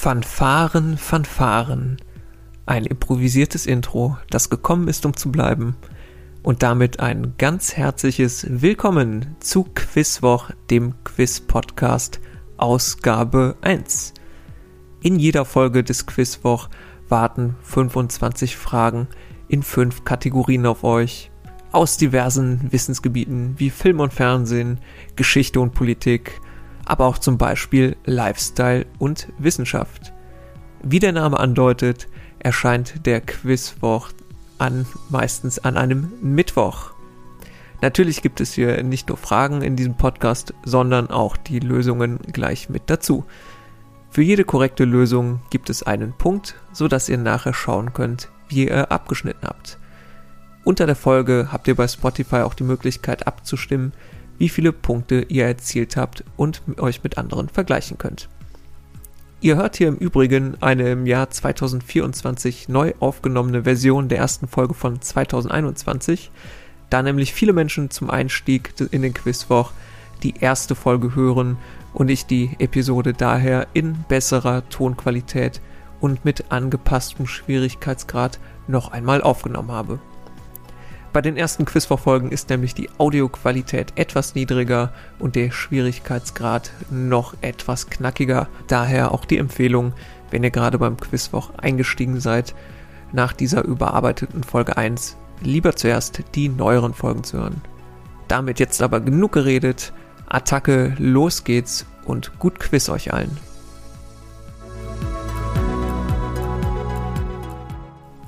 Fanfaren, Fanfaren. Ein improvisiertes Intro, das gekommen ist, um zu bleiben. Und damit ein ganz herzliches Willkommen zu Quizwoch, dem Quiz-Podcast, Ausgabe 1. In jeder Folge des Quizwoch warten 25 Fragen in fünf Kategorien auf euch. Aus diversen Wissensgebieten wie Film und Fernsehen, Geschichte und Politik, aber auch zum Beispiel Lifestyle und Wissenschaft. Wie der Name andeutet, erscheint der Quizwoch an, meistens an einem Mittwoch. Natürlich gibt es hier nicht nur Fragen in diesem Podcast, sondern auch die Lösungen gleich mit dazu. Für jede korrekte Lösung gibt es einen Punkt, so dass ihr nachher schauen könnt, wie ihr abgeschnitten habt. Unter der Folge habt ihr bei Spotify auch die Möglichkeit abzustimmen, wie viele Punkte ihr erzielt habt und euch mit anderen vergleichen könnt. Ihr hört hier im Übrigen eine im Jahr 2024 neu aufgenommene Version der ersten Folge von 2021, da nämlich viele Menschen zum Einstieg in den Quizwoch die erste Folge hören und ich die Episode daher in besserer Tonqualität und mit angepasstem Schwierigkeitsgrad noch einmal aufgenommen habe. Bei den ersten Quizverfolgen ist nämlich die Audioqualität etwas niedriger und der Schwierigkeitsgrad noch etwas knackiger. Daher auch die Empfehlung, wenn ihr gerade beim Quizwoch eingestiegen seid, nach dieser überarbeiteten Folge 1 lieber zuerst die neueren Folgen zu hören. Damit jetzt aber genug geredet. Attacke, los geht's und gut Quiz euch allen.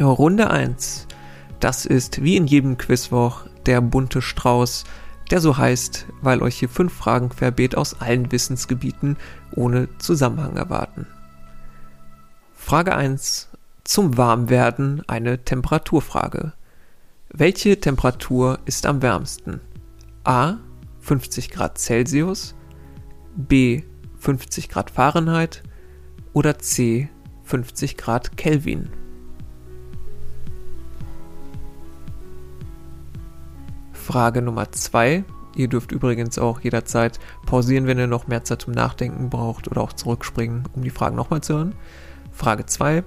Runde 1. Das ist wie in jedem Quizwoch der bunte Strauß, der so heißt, weil euch hier fünf Fragen verbeet aus allen Wissensgebieten ohne Zusammenhang erwarten. Frage 1. Zum Warmwerden eine Temperaturfrage. Welche Temperatur ist am wärmsten? A. 50 Grad Celsius, B. 50 Grad Fahrenheit oder C. 50 Grad Kelvin? Frage Nummer zwei. Ihr dürft übrigens auch jederzeit pausieren, wenn ihr noch mehr Zeit zum Nachdenken braucht oder auch zurückspringen, um die Fragen nochmal zu hören. Frage 2.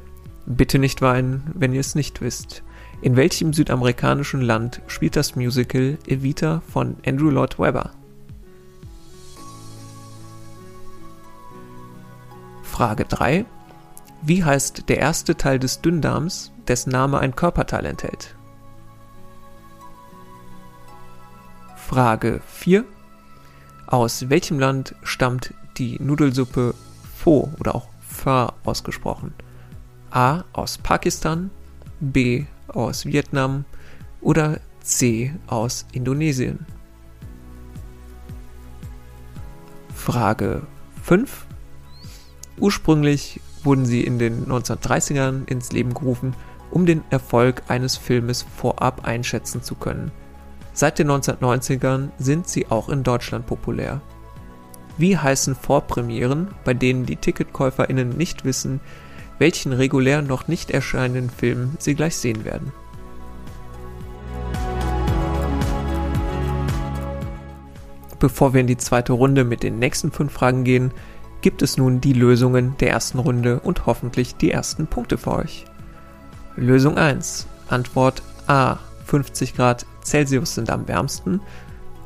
Bitte nicht weinen, wenn ihr es nicht wisst. In welchem südamerikanischen Land spielt das Musical Evita von Andrew Lloyd Webber? Frage 3. Wie heißt der erste Teil des Dünndarms, dessen Name ein Körperteil enthält? Frage 4. Aus welchem Land stammt die Nudelsuppe Pho oder auch Pho ausgesprochen? A. Aus Pakistan, B. Aus Vietnam oder C. Aus Indonesien? Frage 5. Ursprünglich wurden sie in den 1930ern ins Leben gerufen, um den Erfolg eines Filmes vorab einschätzen zu können. Seit den 1990ern sind sie auch in Deutschland populär. Wie heißen Vorpremieren, bei denen die TicketkäuferInnen nicht wissen, welchen regulär noch nicht erscheinenden Film sie gleich sehen werden? Bevor wir in die zweite Runde mit den nächsten fünf Fragen gehen, gibt es nun die Lösungen der ersten Runde und hoffentlich die ersten Punkte für euch. Lösung 1. Antwort A. 50 Grad Celsius sind am wärmsten.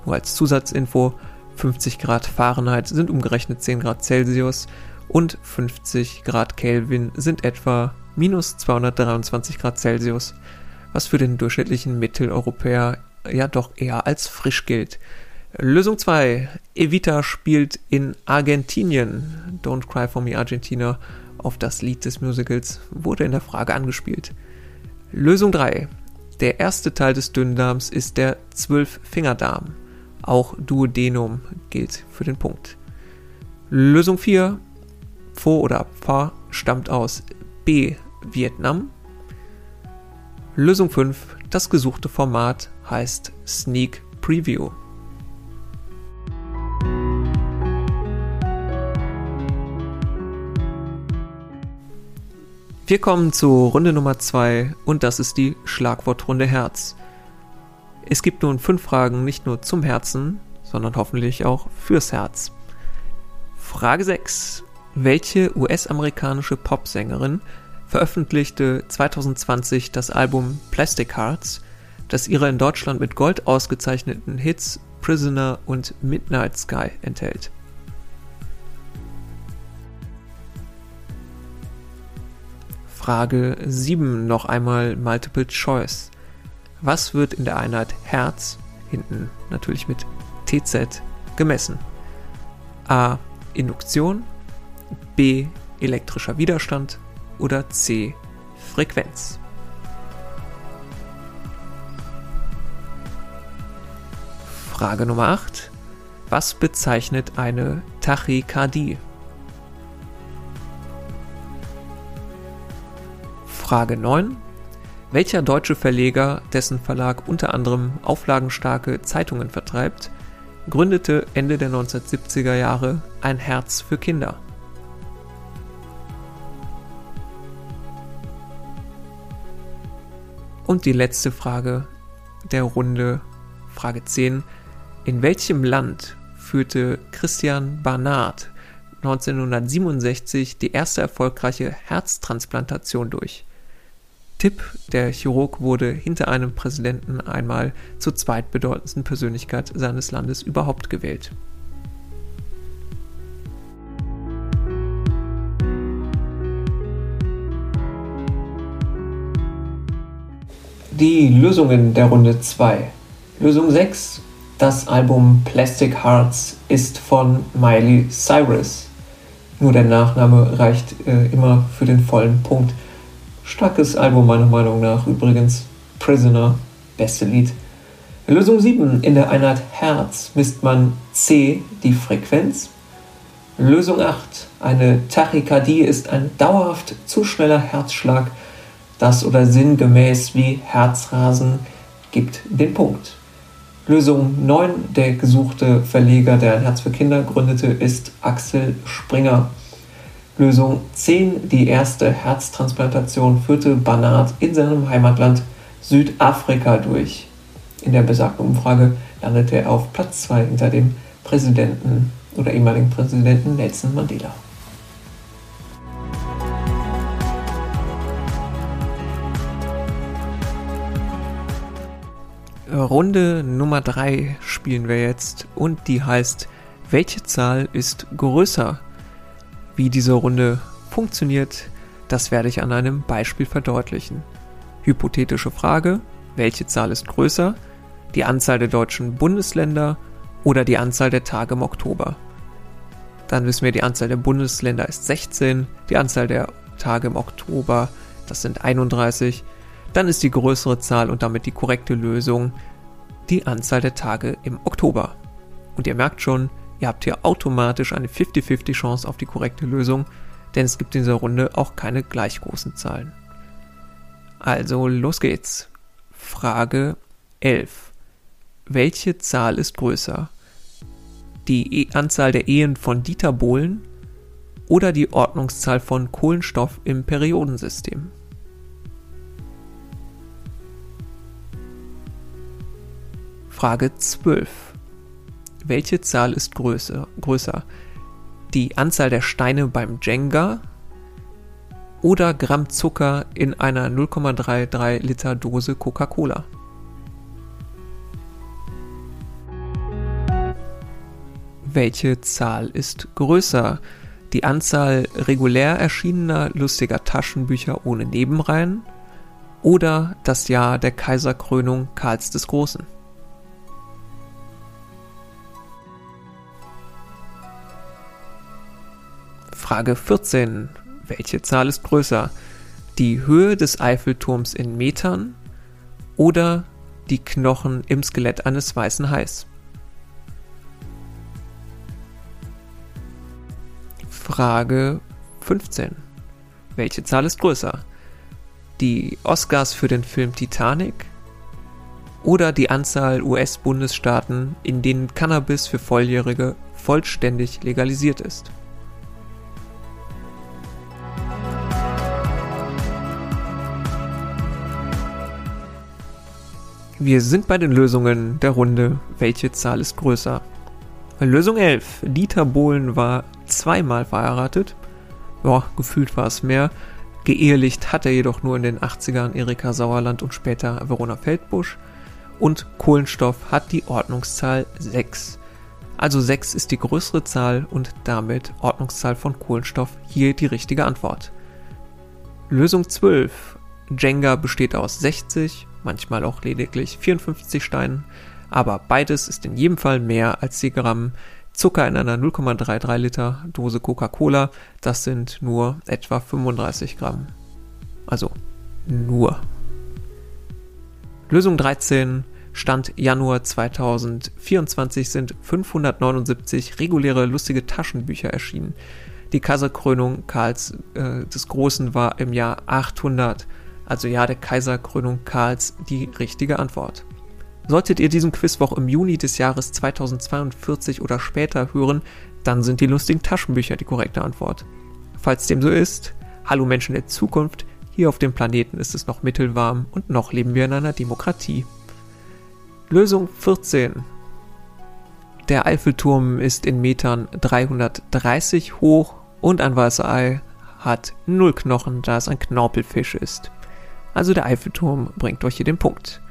Nur als Zusatzinfo, 50 Grad Fahrenheit sind umgerechnet 10 Grad Celsius und 50 Grad Kelvin sind etwa minus 223 Grad Celsius, was für den durchschnittlichen Mitteleuropäer ja doch eher als frisch gilt. Lösung 2. Evita spielt in Argentinien. Don't Cry for Me Argentina auf das Lied des Musicals wurde in der Frage angespielt. Lösung 3. Der erste Teil des Dünndarms ist der Zwölffingerdarm. Auch Duodenum gilt für den Punkt. Lösung 4. Pho oder Pho stammt aus B. Vietnam. Lösung 5. Das gesuchte Format heißt Sneak Preview. Wir kommen zu Runde Nummer 2 und das ist die Schlagwortrunde Herz. Es gibt nun fünf Fragen nicht nur zum Herzen, sondern hoffentlich auch fürs Herz. Frage 6. Welche US-amerikanische Popsängerin veröffentlichte 2020 das Album Plastic Hearts, das ihre in Deutschland mit Gold ausgezeichneten Hits Prisoner und Midnight Sky enthält? Frage 7 noch einmal Multiple Choice. Was wird in der Einheit Herz, hinten natürlich mit TZ, gemessen? A. Induktion, B. elektrischer Widerstand oder C. Frequenz. Frage Nummer 8. Was bezeichnet eine Tachykardie? Frage 9. Welcher deutsche Verleger, dessen Verlag unter anderem auflagenstarke Zeitungen vertreibt, gründete Ende der 1970er Jahre ein Herz für Kinder? Und die letzte Frage der Runde, Frage 10. In welchem Land führte Christian Barnard 1967 die erste erfolgreiche Herztransplantation durch? Tipp, der Chirurg wurde hinter einem Präsidenten einmal zur zweitbedeutendsten Persönlichkeit seines Landes überhaupt gewählt. Die Lösungen der Runde 2. Lösung 6. Das Album Plastic Hearts ist von Miley Cyrus. Nur der Nachname reicht äh, immer für den vollen Punkt. Starkes Album meiner Meinung nach. Übrigens, Prisoner, beste Lied. Lösung 7. In der Einheit Herz misst man C, die Frequenz. Lösung 8. Eine Tachykardie ist ein dauerhaft zu schneller Herzschlag, das oder sinngemäß wie Herzrasen gibt den Punkt. Lösung 9. Der gesuchte Verleger, der ein Herz für Kinder gründete, ist Axel Springer. Lösung 10. Die erste Herztransplantation führte Barnard in seinem Heimatland Südafrika durch. In der besagten Umfrage landete er auf Platz 2 hinter dem Präsidenten oder ehemaligen Präsidenten Nelson Mandela. Runde Nummer 3 spielen wir jetzt und die heißt, welche Zahl ist größer? Wie diese Runde funktioniert, das werde ich an einem Beispiel verdeutlichen. Hypothetische Frage, welche Zahl ist größer? Die Anzahl der deutschen Bundesländer oder die Anzahl der Tage im Oktober? Dann wissen wir, die Anzahl der Bundesländer ist 16, die Anzahl der Tage im Oktober, das sind 31. Dann ist die größere Zahl und damit die korrekte Lösung die Anzahl der Tage im Oktober. Und ihr merkt schon, Ihr habt hier automatisch eine 50-50 Chance auf die korrekte Lösung, denn es gibt in dieser Runde auch keine gleich großen Zahlen. Also los geht's. Frage 11. Welche Zahl ist größer? Die e Anzahl der Ehen von Dieter Bohlen oder die Ordnungszahl von Kohlenstoff im Periodensystem? Frage 12 welche Zahl ist größer? größer? Die Anzahl der Steine beim Jenga oder Gramm Zucker in einer 0,33 Liter Dose Coca-Cola? Welche Zahl ist größer? Die Anzahl regulär erschienener lustiger Taschenbücher ohne Nebenreihen oder das Jahr der Kaiserkrönung Karls des Großen? Frage 14. Welche Zahl ist größer? Die Höhe des Eiffelturms in Metern oder die Knochen im Skelett eines weißen Hais? Frage 15. Welche Zahl ist größer? Die Oscars für den Film Titanic oder die Anzahl US-Bundesstaaten, in denen Cannabis für Volljährige vollständig legalisiert ist? Wir sind bei den Lösungen der Runde. Welche Zahl ist größer? Lösung 11. Dieter Bohlen war zweimal verheiratet. Ja, gefühlt war es mehr. Geehelicht hat er jedoch nur in den 80ern Erika Sauerland und später Verona Feldbusch. Und Kohlenstoff hat die Ordnungszahl 6. Also 6 ist die größere Zahl und damit Ordnungszahl von Kohlenstoff hier die richtige Antwort. Lösung 12. Jenga besteht aus 60, manchmal auch lediglich 54 Steinen, aber beides ist in jedem Fall mehr als die Gramm Zucker in einer 0,33 Liter Dose Coca-Cola, das sind nur etwa 35 Gramm. Also nur. Lösung 13. Stand Januar 2024 sind 579 reguläre lustige Taschenbücher erschienen. Die Kaiserkrönung Karls äh, des Großen war im Jahr 800, also Jahr der Kaiserkrönung Karls, die richtige Antwort. Solltet ihr diesen Quizwoch im Juni des Jahres 2042 oder später hören, dann sind die lustigen Taschenbücher die korrekte Antwort. Falls dem so ist, hallo Menschen der Zukunft, hier auf dem Planeten ist es noch mittelwarm und noch leben wir in einer Demokratie. Lösung 14. Der Eiffelturm ist in Metern 330 hoch und ein weißer Ei hat null Knochen, da es ein Knorpelfisch ist. Also der Eiffelturm bringt euch hier den Punkt.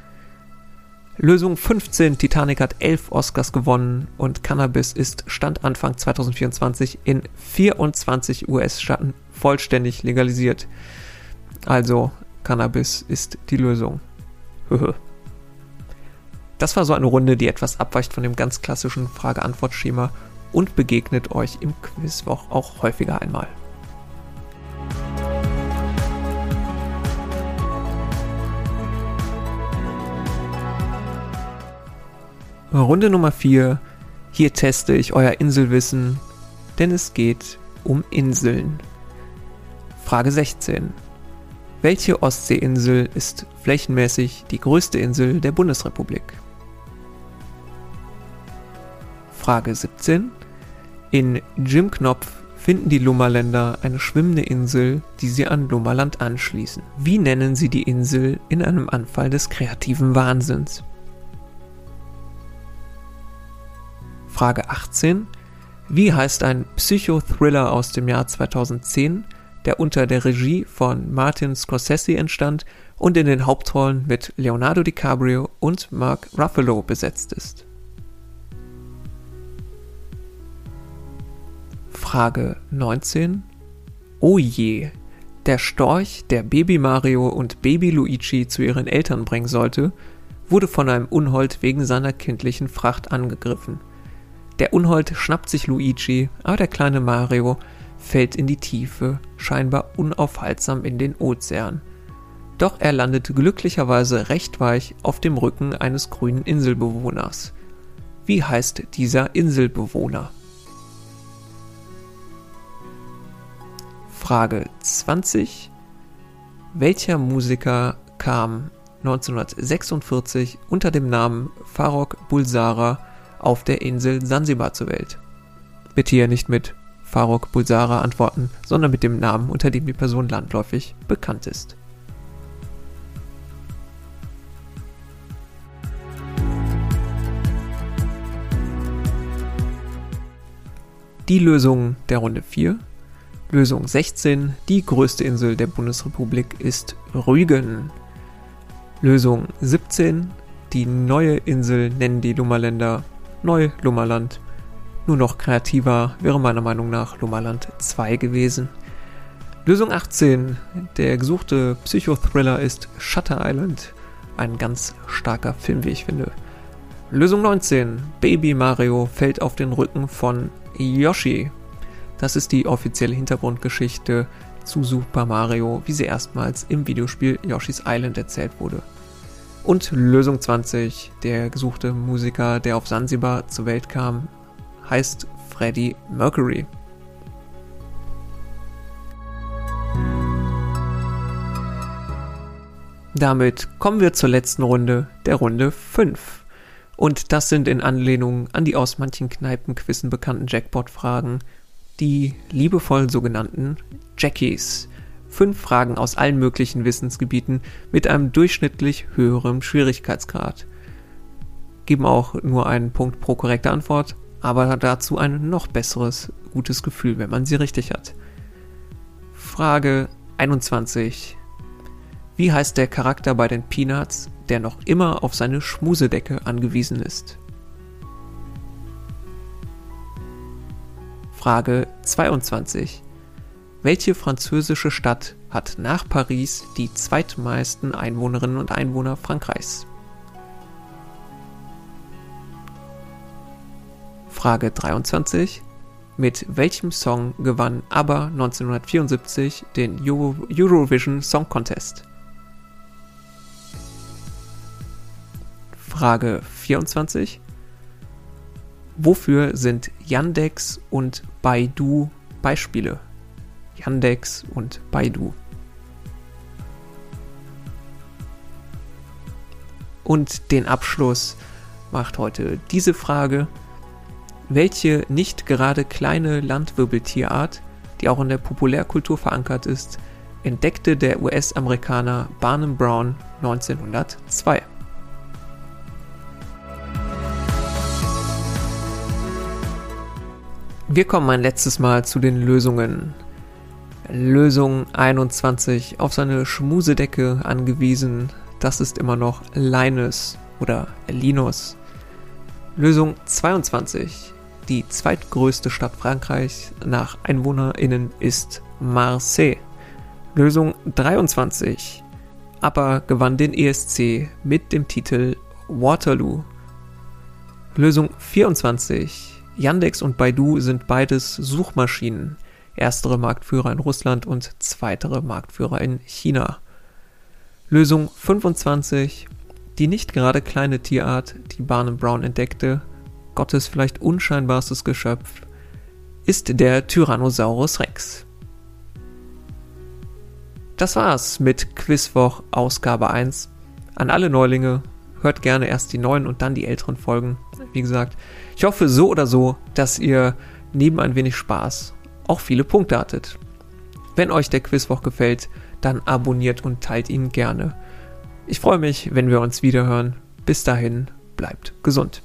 Lösung 15. Titanic hat 11 Oscars gewonnen und Cannabis ist Stand Anfang 2024 in 24 US-Staaten vollständig legalisiert. Also Cannabis ist die Lösung. das war so eine Runde, die etwas abweicht von dem ganz klassischen Frage-Antwort-Schema und begegnet euch im Quizwoch auch häufiger einmal. Runde Nummer 4. Hier teste ich euer Inselwissen, denn es geht um Inseln. Frage 16. Welche Ostseeinsel ist flächenmäßig die größte Insel der Bundesrepublik? Frage 17. In Jim Knopf finden die Lummerländer eine schwimmende Insel, die sie an Lummerland anschließen. Wie nennen sie die Insel in einem Anfall des kreativen Wahnsinns? Frage 18. Wie heißt ein Psychothriller aus dem Jahr 2010, der unter der Regie von Martin Scorsese entstand und in den Hauptrollen mit Leonardo DiCaprio und Mark Ruffalo besetzt ist? Frage 19. Oh je, der Storch, der Baby Mario und Baby Luigi zu ihren Eltern bringen sollte, wurde von einem Unhold wegen seiner kindlichen Fracht angegriffen. Der Unhold schnappt sich Luigi, aber der kleine Mario fällt in die Tiefe, scheinbar unaufhaltsam in den Ozean. Doch er landet glücklicherweise recht weich auf dem Rücken eines grünen Inselbewohners. Wie heißt dieser Inselbewohner? Frage 20. Welcher Musiker kam 1946 unter dem Namen Farok Bulsara auf der Insel Sansibar zur Welt. Bitte hier nicht mit Farok Bulsara antworten, sondern mit dem Namen, unter dem die Person landläufig bekannt ist. Die Lösung der Runde 4. Lösung 16. Die größte Insel der Bundesrepublik ist Rügen. Lösung 17. Die neue Insel nennen die Lummerländer Neu-Lummerland. Nur noch kreativer wäre meiner Meinung nach Lummerland 2 gewesen. Lösung 18. Der gesuchte Psychothriller ist Shutter Island. Ein ganz starker Film, wie ich finde. Lösung 19. Baby Mario fällt auf den Rücken von Yoshi. Das ist die offizielle Hintergrundgeschichte zu Super Mario, wie sie erstmals im Videospiel Yoshi's Island erzählt wurde. Und Lösung 20, der gesuchte Musiker, der auf Sansibar zur Welt kam, heißt Freddie Mercury. Damit kommen wir zur letzten Runde, der Runde 5. Und das sind in Anlehnung an die aus manchen Kneipenquissen bekannten Jackpot-Fragen die liebevoll sogenannten Jackies fünf Fragen aus allen möglichen Wissensgebieten mit einem durchschnittlich höheren Schwierigkeitsgrad. Geben auch nur einen Punkt pro korrekte Antwort, aber dazu ein noch besseres, gutes Gefühl, wenn man sie richtig hat. Frage 21. Wie heißt der Charakter bei den Peanuts, der noch immer auf seine Schmusedecke angewiesen ist? Frage 22. Welche französische Stadt hat nach Paris die zweitmeisten Einwohnerinnen und Einwohner Frankreichs? Frage 23. Mit welchem Song gewann ABBA 1974 den Euro Eurovision Song Contest? Frage 24. Wofür sind Yandex und Baidu Beispiele? Yandex und Baidu. Und den Abschluss macht heute diese Frage. Welche nicht gerade kleine Landwirbeltierart, die auch in der Populärkultur verankert ist, entdeckte der US-Amerikaner Barnum Brown 1902? Wir kommen ein letztes Mal zu den Lösungen. Lösung 21 auf seine Schmusedecke angewiesen. Das ist immer noch Linus oder Linus. Lösung 22. Die zweitgrößte Stadt Frankreichs nach EinwohnerInnen ist Marseille. Lösung 23. ABBA gewann den ESC mit dem Titel Waterloo. Lösung 24. Yandex und Baidu sind beides Suchmaschinen erstere Marktführer in Russland und zweitere Marktführer in China. Lösung 25. Die nicht gerade kleine Tierart, die Barnum Brown entdeckte, Gottes vielleicht unscheinbarstes Geschöpf, ist der Tyrannosaurus Rex. Das war's mit Quizwoch Ausgabe 1. An alle Neulinge, hört gerne erst die neuen und dann die älteren Folgen. Wie gesagt, ich hoffe so oder so, dass ihr neben ein wenig Spaß auch viele Punkte hattet. Wenn euch der Quizwoch gefällt, dann abonniert und teilt ihn gerne. Ich freue mich, wenn wir uns wiederhören. Bis dahin, bleibt gesund.